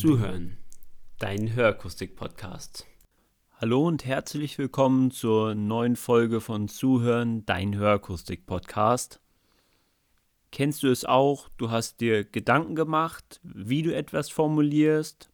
Zuhören, dein Hörakustik-Podcast. Hallo und herzlich willkommen zur neuen Folge von Zuhören, dein Hörakustik-Podcast. Kennst du es auch? Du hast dir Gedanken gemacht, wie du etwas formulierst.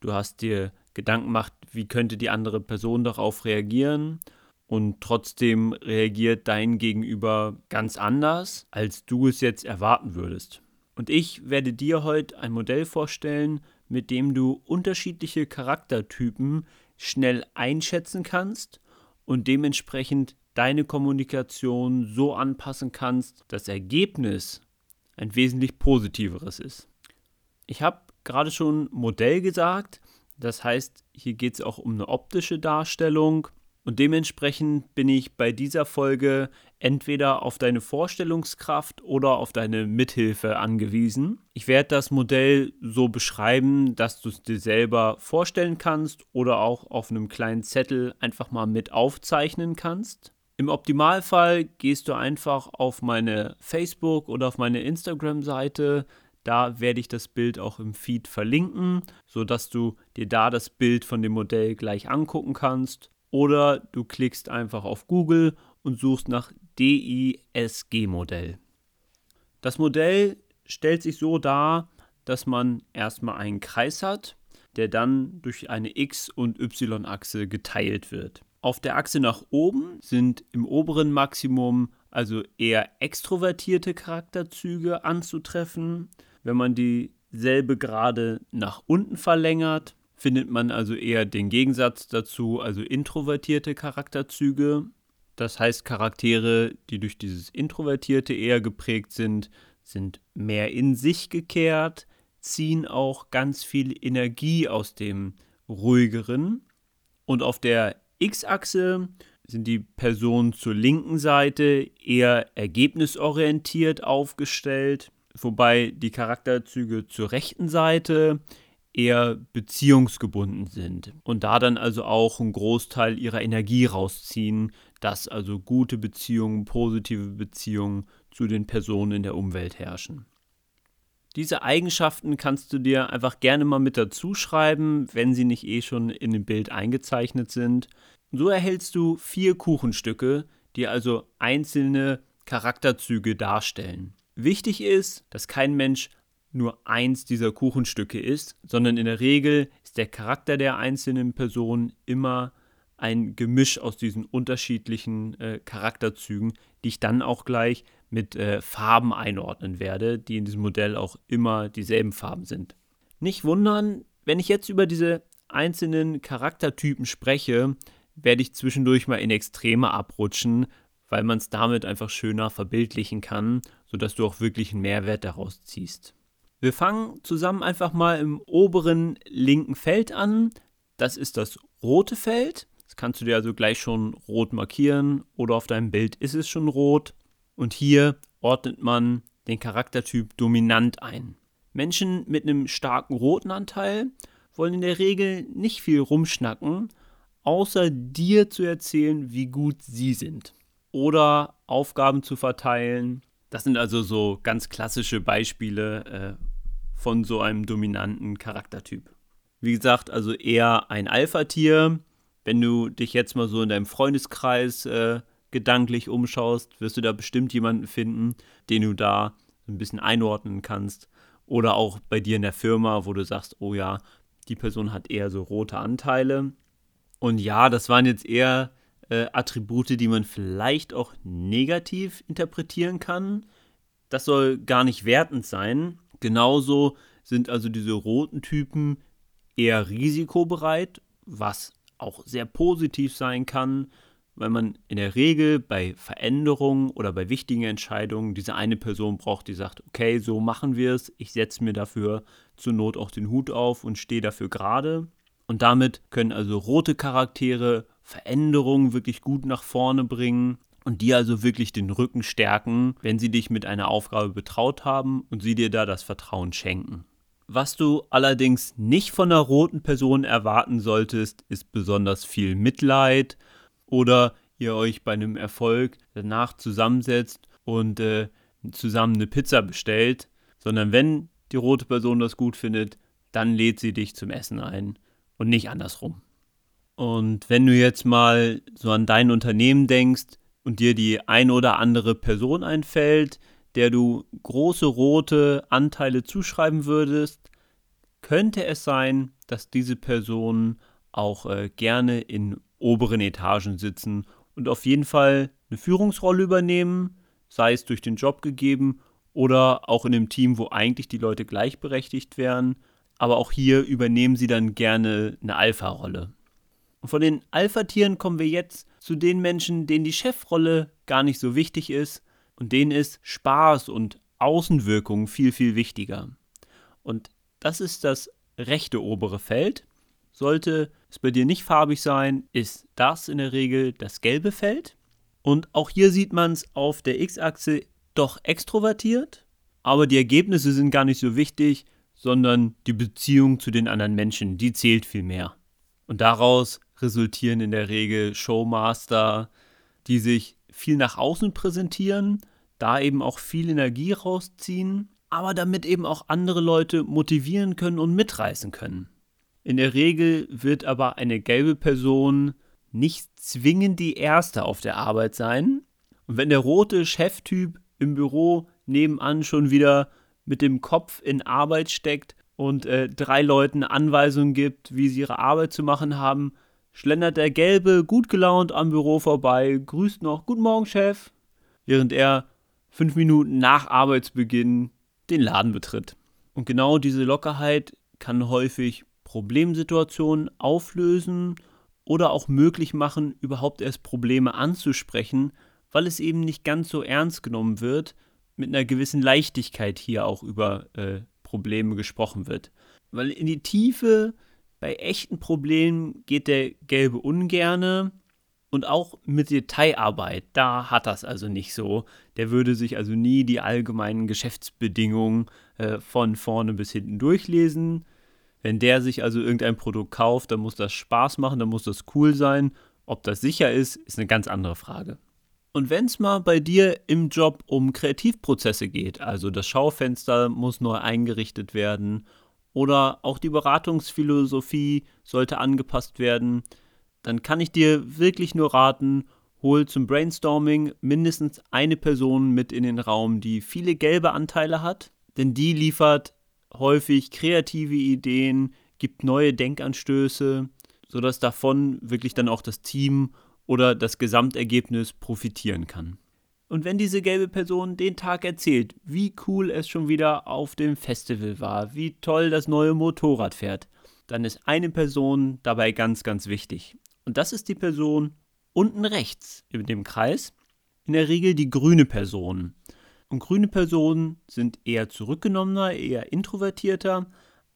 Du hast dir Gedanken gemacht, wie könnte die andere Person darauf reagieren. Und trotzdem reagiert dein Gegenüber ganz anders, als du es jetzt erwarten würdest. Und ich werde dir heute ein Modell vorstellen, mit dem du unterschiedliche Charaktertypen schnell einschätzen kannst und dementsprechend deine Kommunikation so anpassen kannst, dass das Ergebnis ein wesentlich positiveres ist. Ich habe gerade schon Modell gesagt, das heißt, hier geht es auch um eine optische Darstellung und dementsprechend bin ich bei dieser Folge entweder auf deine Vorstellungskraft oder auf deine Mithilfe angewiesen. Ich werde das Modell so beschreiben, dass du es dir selber vorstellen kannst oder auch auf einem kleinen Zettel einfach mal mit aufzeichnen kannst. Im Optimalfall gehst du einfach auf meine Facebook oder auf meine Instagram-Seite. Da werde ich das Bild auch im Feed verlinken, sodass du dir da das Bild von dem Modell gleich angucken kannst. Oder du klickst einfach auf Google und suchst nach DISG-Modell. Das Modell stellt sich so dar, dass man erstmal einen Kreis hat, der dann durch eine X- und Y-Achse geteilt wird. Auf der Achse nach oben sind im oberen Maximum also eher extrovertierte Charakterzüge anzutreffen. Wenn man dieselbe gerade nach unten verlängert, findet man also eher den Gegensatz dazu, also introvertierte Charakterzüge. Das heißt, Charaktere, die durch dieses Introvertierte eher geprägt sind, sind mehr in sich gekehrt, ziehen auch ganz viel Energie aus dem ruhigeren. Und auf der X-Achse sind die Personen zur linken Seite eher ergebnisorientiert aufgestellt, wobei die Charakterzüge zur rechten Seite eher beziehungsgebunden sind und da dann also auch einen Großteil ihrer Energie rausziehen, dass also gute Beziehungen, positive Beziehungen zu den Personen in der Umwelt herrschen. Diese Eigenschaften kannst du dir einfach gerne mal mit dazu schreiben, wenn sie nicht eh schon in dem Bild eingezeichnet sind. So erhältst du vier Kuchenstücke, die also einzelne Charakterzüge darstellen. Wichtig ist, dass kein Mensch nur eins dieser Kuchenstücke ist, sondern in der Regel ist der Charakter der einzelnen Person immer ein Gemisch aus diesen unterschiedlichen äh, Charakterzügen, die ich dann auch gleich mit äh, Farben einordnen werde, die in diesem Modell auch immer dieselben Farben sind. Nicht wundern, wenn ich jetzt über diese einzelnen Charaktertypen spreche, werde ich zwischendurch mal in Extreme abrutschen, weil man es damit einfach schöner verbildlichen kann, sodass du auch wirklich einen Mehrwert daraus ziehst. Wir fangen zusammen einfach mal im oberen linken Feld an. Das ist das rote Feld. Das kannst du dir also gleich schon rot markieren oder auf deinem Bild ist es schon rot. Und hier ordnet man den Charaktertyp dominant ein. Menschen mit einem starken roten Anteil wollen in der Regel nicht viel rumschnacken, außer dir zu erzählen, wie gut sie sind. Oder Aufgaben zu verteilen. Das sind also so ganz klassische Beispiele, äh, von so einem dominanten Charaktertyp. Wie gesagt, also eher ein Alpha-Tier. Wenn du dich jetzt mal so in deinem Freundeskreis äh, gedanklich umschaust, wirst du da bestimmt jemanden finden, den du da ein bisschen einordnen kannst. Oder auch bei dir in der Firma, wo du sagst, oh ja, die Person hat eher so rote Anteile. Und ja, das waren jetzt eher äh, Attribute, die man vielleicht auch negativ interpretieren kann. Das soll gar nicht wertend sein. Genauso sind also diese roten Typen eher risikobereit, was auch sehr positiv sein kann, weil man in der Regel bei Veränderungen oder bei wichtigen Entscheidungen diese eine Person braucht, die sagt, okay, so machen wir es, ich setze mir dafür zur Not auch den Hut auf und stehe dafür gerade. Und damit können also rote Charaktere Veränderungen wirklich gut nach vorne bringen und dir also wirklich den Rücken stärken, wenn sie dich mit einer Aufgabe betraut haben und sie dir da das Vertrauen schenken. Was du allerdings nicht von einer roten Person erwarten solltest, ist besonders viel Mitleid oder ihr euch bei einem Erfolg danach zusammensetzt und äh, zusammen eine Pizza bestellt, sondern wenn die rote Person das gut findet, dann lädt sie dich zum Essen ein und nicht andersrum. Und wenn du jetzt mal so an dein Unternehmen denkst und dir die ein oder andere Person einfällt, der du große rote Anteile zuschreiben würdest, könnte es sein, dass diese Personen auch äh, gerne in oberen Etagen sitzen und auf jeden Fall eine Führungsrolle übernehmen, sei es durch den Job gegeben oder auch in einem Team, wo eigentlich die Leute gleichberechtigt wären. Aber auch hier übernehmen sie dann gerne eine Alpha-Rolle. Und von den Alpha-Tieren kommen wir jetzt zu den Menschen, denen die Chefrolle gar nicht so wichtig ist und denen ist Spaß und Außenwirkung viel, viel wichtiger. Und das ist das rechte obere Feld. Sollte es bei dir nicht farbig sein, ist das in der Regel das gelbe Feld. Und auch hier sieht man es auf der X-Achse doch extrovertiert, aber die Ergebnisse sind gar nicht so wichtig, sondern die Beziehung zu den anderen Menschen, die zählt viel mehr. Und daraus resultieren in der Regel Showmaster, die sich viel nach außen präsentieren, da eben auch viel Energie rausziehen, aber damit eben auch andere Leute motivieren können und mitreißen können. In der Regel wird aber eine gelbe Person nicht zwingend die erste auf der Arbeit sein. Und wenn der rote Cheftyp im Büro nebenan schon wieder mit dem Kopf in Arbeit steckt und äh, drei Leuten Anweisungen gibt, wie sie ihre Arbeit zu machen haben, schlendert der Gelbe gut gelaunt am Büro vorbei, grüßt noch Guten Morgen, Chef, während er fünf Minuten nach Arbeitsbeginn den Laden betritt. Und genau diese Lockerheit kann häufig Problemsituationen auflösen oder auch möglich machen, überhaupt erst Probleme anzusprechen, weil es eben nicht ganz so ernst genommen wird, mit einer gewissen Leichtigkeit hier auch über äh, Probleme gesprochen wird. Weil in die Tiefe bei echten Problemen geht der Gelbe ungerne und auch mit Detailarbeit, da hat das also nicht so. Der würde sich also nie die allgemeinen Geschäftsbedingungen äh, von vorne bis hinten durchlesen. Wenn der sich also irgendein Produkt kauft, dann muss das Spaß machen, dann muss das cool sein. Ob das sicher ist, ist eine ganz andere Frage. Und wenn es mal bei dir im Job um Kreativprozesse geht, also das Schaufenster muss neu eingerichtet werden oder auch die Beratungsphilosophie sollte angepasst werden, dann kann ich dir wirklich nur raten, hol zum Brainstorming mindestens eine Person mit in den Raum, die viele gelbe Anteile hat, denn die liefert häufig kreative Ideen, gibt neue Denkanstöße, sodass davon wirklich dann auch das Team oder das Gesamtergebnis profitieren kann. Und wenn diese gelbe Person den Tag erzählt, wie cool es schon wieder auf dem Festival war, wie toll das neue Motorrad fährt, dann ist eine Person dabei ganz, ganz wichtig. Und das ist die Person unten rechts in dem Kreis, in der Regel die grüne Person. Und grüne Personen sind eher zurückgenommener, eher introvertierter,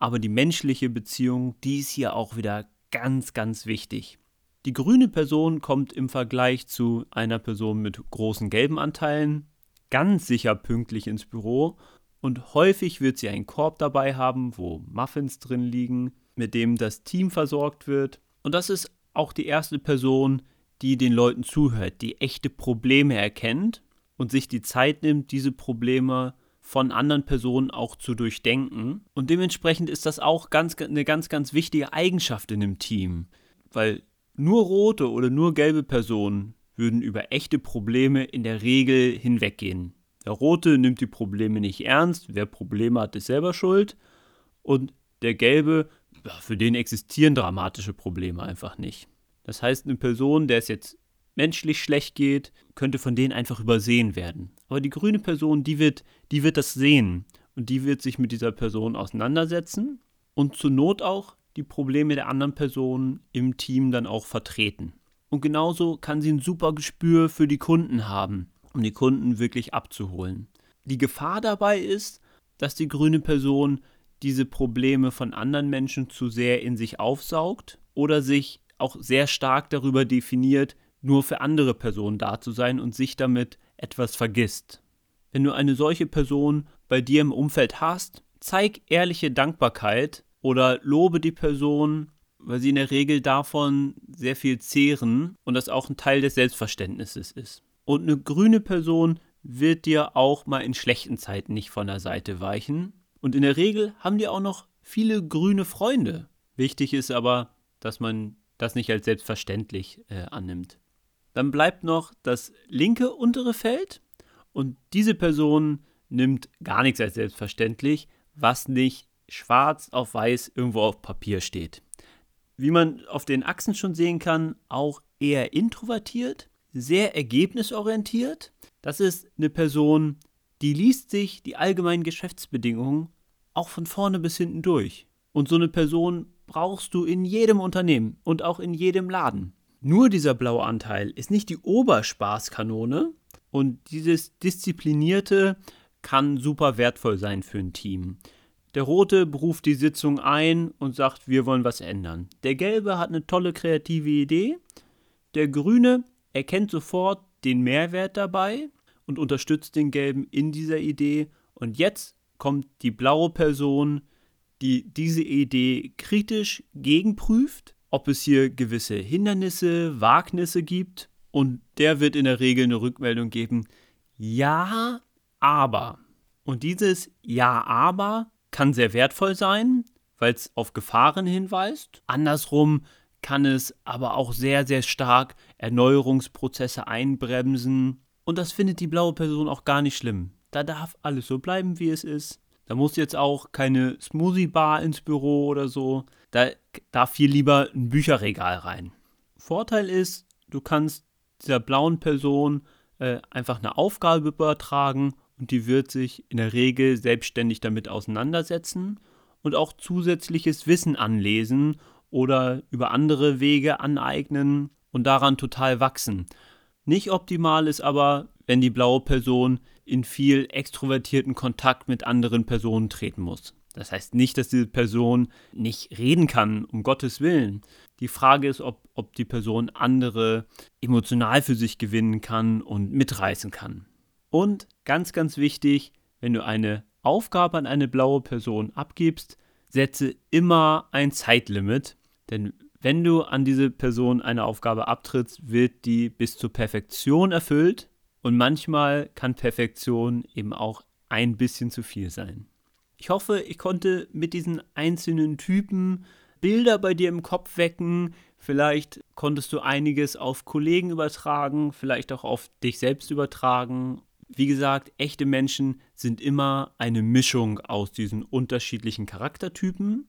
aber die menschliche Beziehung, die ist hier auch wieder ganz, ganz wichtig. Die grüne Person kommt im Vergleich zu einer Person mit großen gelben Anteilen ganz sicher pünktlich ins Büro und häufig wird sie einen Korb dabei haben, wo Muffins drin liegen, mit dem das Team versorgt wird. Und das ist auch die erste Person, die den Leuten zuhört, die echte Probleme erkennt und sich die Zeit nimmt, diese Probleme von anderen Personen auch zu durchdenken. Und dementsprechend ist das auch ganz, eine ganz, ganz wichtige Eigenschaft in einem Team, weil nur rote oder nur gelbe Personen würden über echte Probleme in der Regel hinweggehen. Der rote nimmt die Probleme nicht ernst, wer Probleme hat, ist selber schuld. Und der gelbe, für den existieren dramatische Probleme einfach nicht. Das heißt, eine Person, der es jetzt menschlich schlecht geht, könnte von denen einfach übersehen werden. Aber die grüne Person, die wird, die wird das sehen und die wird sich mit dieser Person auseinandersetzen und zur Not auch die Probleme der anderen Personen im Team dann auch vertreten. Und genauso kann sie ein super Gespür für die Kunden haben, um die Kunden wirklich abzuholen. Die Gefahr dabei ist, dass die grüne Person diese Probleme von anderen Menschen zu sehr in sich aufsaugt oder sich auch sehr stark darüber definiert, nur für andere Personen da zu sein und sich damit etwas vergisst. Wenn du eine solche Person bei dir im Umfeld hast, zeig ehrliche Dankbarkeit oder lobe die Person, weil sie in der Regel davon sehr viel zehren und das auch ein Teil des Selbstverständnisses ist. Und eine grüne Person wird dir auch mal in schlechten Zeiten nicht von der Seite weichen. Und in der Regel haben die auch noch viele grüne Freunde. Wichtig ist aber, dass man das nicht als selbstverständlich äh, annimmt. Dann bleibt noch das linke untere Feld und diese Person nimmt gar nichts als selbstverständlich, was nicht schwarz auf weiß irgendwo auf Papier steht. Wie man auf den Achsen schon sehen kann, auch eher introvertiert, sehr ergebnisorientiert. Das ist eine Person, die liest sich die allgemeinen Geschäftsbedingungen auch von vorne bis hinten durch. Und so eine Person brauchst du in jedem Unternehmen und auch in jedem Laden. Nur dieser blaue Anteil ist nicht die Oberspaßkanone und dieses disziplinierte kann super wertvoll sein für ein Team. Der rote beruft die Sitzung ein und sagt, wir wollen was ändern. Der gelbe hat eine tolle kreative Idee. Der grüne erkennt sofort den Mehrwert dabei und unterstützt den gelben in dieser Idee. Und jetzt kommt die blaue Person, die diese Idee kritisch gegenprüft, ob es hier gewisse Hindernisse, Wagnisse gibt. Und der wird in der Regel eine Rückmeldung geben, ja, aber. Und dieses Ja, aber kann sehr wertvoll sein, weil es auf Gefahren hinweist. Andersrum kann es aber auch sehr, sehr stark Erneuerungsprozesse einbremsen. Und das findet die blaue Person auch gar nicht schlimm. Da darf alles so bleiben, wie es ist. Da muss jetzt auch keine Smoothie-Bar ins Büro oder so. Da darf viel lieber ein Bücherregal rein. Vorteil ist, du kannst dieser blauen Person äh, einfach eine Aufgabe übertragen und die wird sich in der Regel selbstständig damit auseinandersetzen und auch zusätzliches Wissen anlesen oder über andere Wege aneignen und daran total wachsen. Nicht optimal ist aber, wenn die blaue Person in viel extrovertierten Kontakt mit anderen Personen treten muss. Das heißt nicht, dass diese Person nicht reden kann, um Gottes Willen. Die Frage ist, ob, ob die Person andere emotional für sich gewinnen kann und mitreißen kann. Und ganz, ganz wichtig, wenn du eine Aufgabe an eine blaue Person abgibst, setze immer ein Zeitlimit. Denn wenn du an diese Person eine Aufgabe abtrittst, wird die bis zur Perfektion erfüllt. Und manchmal kann Perfektion eben auch ein bisschen zu viel sein. Ich hoffe, ich konnte mit diesen einzelnen Typen Bilder bei dir im Kopf wecken. Vielleicht konntest du einiges auf Kollegen übertragen, vielleicht auch auf dich selbst übertragen wie gesagt, echte Menschen sind immer eine Mischung aus diesen unterschiedlichen Charaktertypen.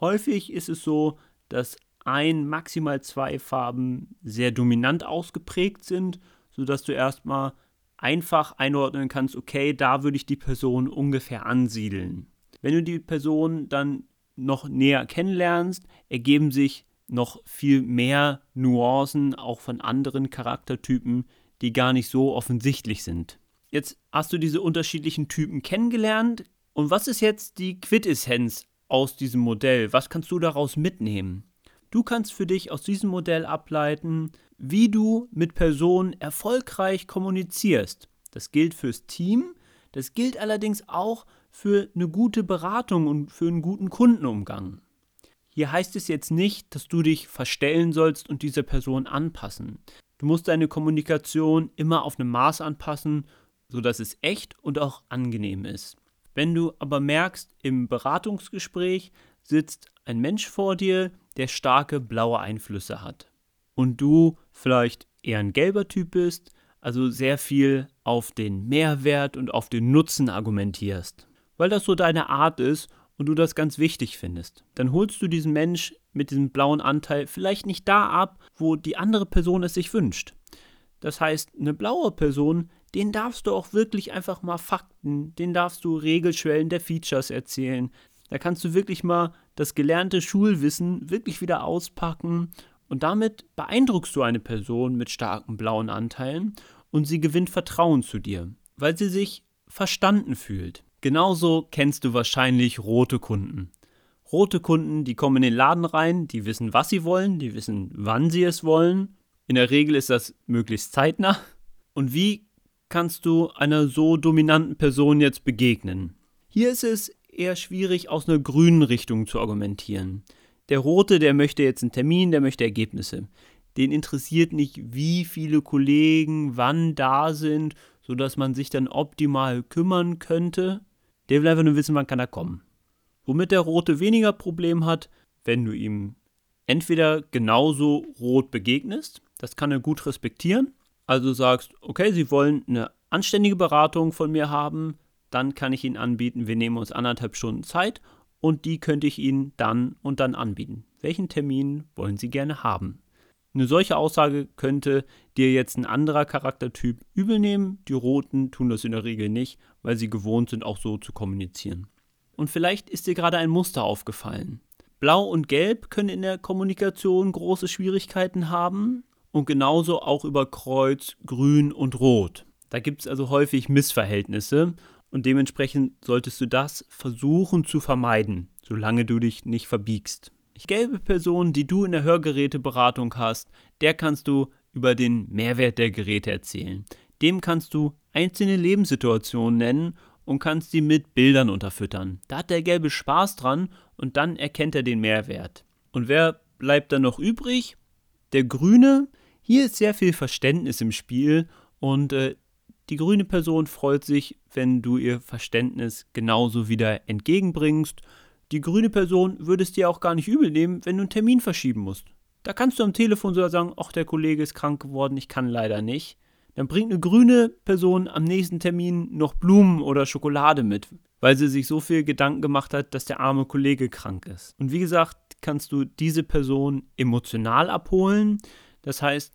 Häufig ist es so, dass ein, maximal zwei Farben sehr dominant ausgeprägt sind, sodass du erstmal einfach einordnen kannst, okay, da würde ich die Person ungefähr ansiedeln. Wenn du die Person dann noch näher kennenlernst, ergeben sich noch viel mehr Nuancen auch von anderen Charaktertypen, die gar nicht so offensichtlich sind. Jetzt hast du diese unterschiedlichen Typen kennengelernt. Und was ist jetzt die Quintessenz aus diesem Modell? Was kannst du daraus mitnehmen? Du kannst für dich aus diesem Modell ableiten, wie du mit Personen erfolgreich kommunizierst. Das gilt fürs Team, das gilt allerdings auch für eine gute Beratung und für einen guten Kundenumgang. Hier heißt es jetzt nicht, dass du dich verstellen sollst und dieser Person anpassen. Du musst deine Kommunikation immer auf einem Maß anpassen sodass es echt und auch angenehm ist. Wenn du aber merkst, im Beratungsgespräch sitzt ein Mensch vor dir, der starke blaue Einflüsse hat und du vielleicht eher ein gelber Typ bist, also sehr viel auf den Mehrwert und auf den Nutzen argumentierst, weil das so deine Art ist und du das ganz wichtig findest, dann holst du diesen Mensch mit diesem blauen Anteil vielleicht nicht da ab, wo die andere Person es sich wünscht. Das heißt, eine blaue Person, den darfst du auch wirklich einfach mal Fakten, den darfst du Regelschwellen der Features erzählen. Da kannst du wirklich mal das gelernte Schulwissen wirklich wieder auspacken und damit beeindruckst du eine Person mit starken blauen Anteilen und sie gewinnt Vertrauen zu dir, weil sie sich verstanden fühlt. Genauso kennst du wahrscheinlich rote Kunden. Rote Kunden, die kommen in den Laden rein, die wissen, was sie wollen, die wissen, wann sie es wollen. In der Regel ist das möglichst zeitnah. Und wie kannst du einer so dominanten Person jetzt begegnen? Hier ist es eher schwierig, aus einer grünen Richtung zu argumentieren. Der Rote, der möchte jetzt einen Termin, der möchte Ergebnisse. Den interessiert nicht, wie viele Kollegen wann da sind, sodass man sich dann optimal kümmern könnte. Der will einfach nur wissen, wann kann er kommen. Womit der Rote weniger Problem hat, wenn du ihm entweder genauso rot begegnest, das kann er gut respektieren, also sagst, okay, Sie wollen eine anständige Beratung von mir haben, dann kann ich Ihnen anbieten, wir nehmen uns anderthalb Stunden Zeit und die könnte ich Ihnen dann und dann anbieten. Welchen Termin wollen Sie gerne haben? Eine solche Aussage könnte dir jetzt ein anderer Charaktertyp übel nehmen. Die Roten tun das in der Regel nicht, weil sie gewohnt sind, auch so zu kommunizieren. Und vielleicht ist dir gerade ein Muster aufgefallen. Blau und Gelb können in der Kommunikation große Schwierigkeiten haben und genauso auch über Kreuz, Grün und Rot. Da gibt es also häufig Missverhältnisse und dementsprechend solltest du das versuchen zu vermeiden, solange du dich nicht verbiegst. Die gelbe Person, die du in der Hörgeräteberatung hast, der kannst du über den Mehrwert der Geräte erzählen. Dem kannst du einzelne Lebenssituationen nennen und kannst sie mit Bildern unterfüttern. Da hat der Gelbe Spaß dran und dann erkennt er den Mehrwert. Und wer bleibt dann noch übrig? Der Grüne. Hier ist sehr viel Verständnis im Spiel und äh, die grüne Person freut sich, wenn du ihr Verständnis genauso wieder entgegenbringst. Die grüne Person würde es dir auch gar nicht übel nehmen, wenn du einen Termin verschieben musst. Da kannst du am Telefon sogar sagen, ach, der Kollege ist krank geworden, ich kann leider nicht. Dann bringt eine grüne Person am nächsten Termin noch Blumen oder Schokolade mit, weil sie sich so viel Gedanken gemacht hat, dass der arme Kollege krank ist. Und wie gesagt, kannst du diese Person emotional abholen. Das heißt,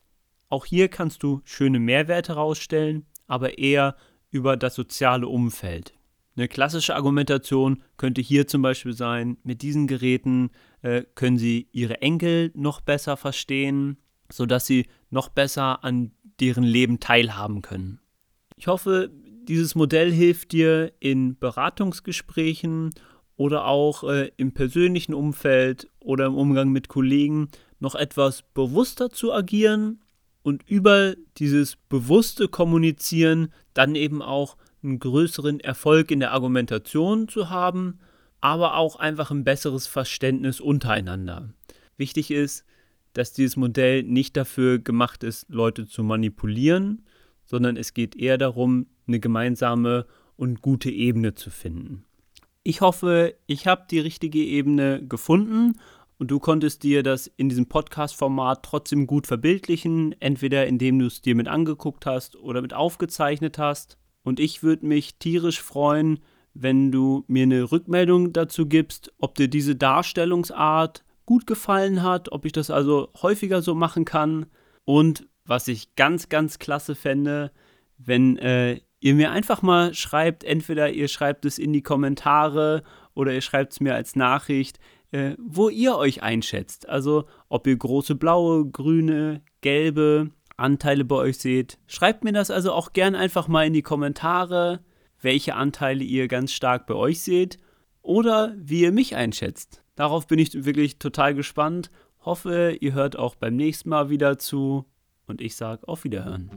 auch hier kannst du schöne Mehrwerte herausstellen, aber eher über das soziale Umfeld. Eine klassische Argumentation könnte hier zum Beispiel sein, mit diesen Geräten äh, können Sie Ihre Enkel noch besser verstehen, sodass Sie noch besser an deren Leben teilhaben können. Ich hoffe, dieses Modell hilft dir in Beratungsgesprächen oder auch äh, im persönlichen Umfeld oder im Umgang mit Kollegen noch etwas bewusster zu agieren und über dieses bewusste Kommunizieren dann eben auch einen größeren Erfolg in der Argumentation zu haben, aber auch einfach ein besseres Verständnis untereinander. Wichtig ist, dass dieses Modell nicht dafür gemacht ist, Leute zu manipulieren, sondern es geht eher darum, eine gemeinsame und gute Ebene zu finden. Ich hoffe, ich habe die richtige Ebene gefunden und du konntest dir das in diesem Podcast-Format trotzdem gut verbildlichen, entweder indem du es dir mit angeguckt hast oder mit aufgezeichnet hast. Und ich würde mich tierisch freuen, wenn du mir eine Rückmeldung dazu gibst, ob dir diese Darstellungsart gut gefallen hat, ob ich das also häufiger so machen kann. Und was ich ganz, ganz klasse fände, wenn äh, ihr mir einfach mal schreibt, entweder ihr schreibt es in die Kommentare oder ihr schreibt es mir als Nachricht, äh, wo ihr euch einschätzt. Also ob ihr große blaue, grüne, gelbe Anteile bei euch seht. Schreibt mir das also auch gern einfach mal in die Kommentare, welche Anteile ihr ganz stark bei euch seht oder wie ihr mich einschätzt. Darauf bin ich wirklich total gespannt. Hoffe, ihr hört auch beim nächsten Mal wieder zu und ich sage auf Wiederhören.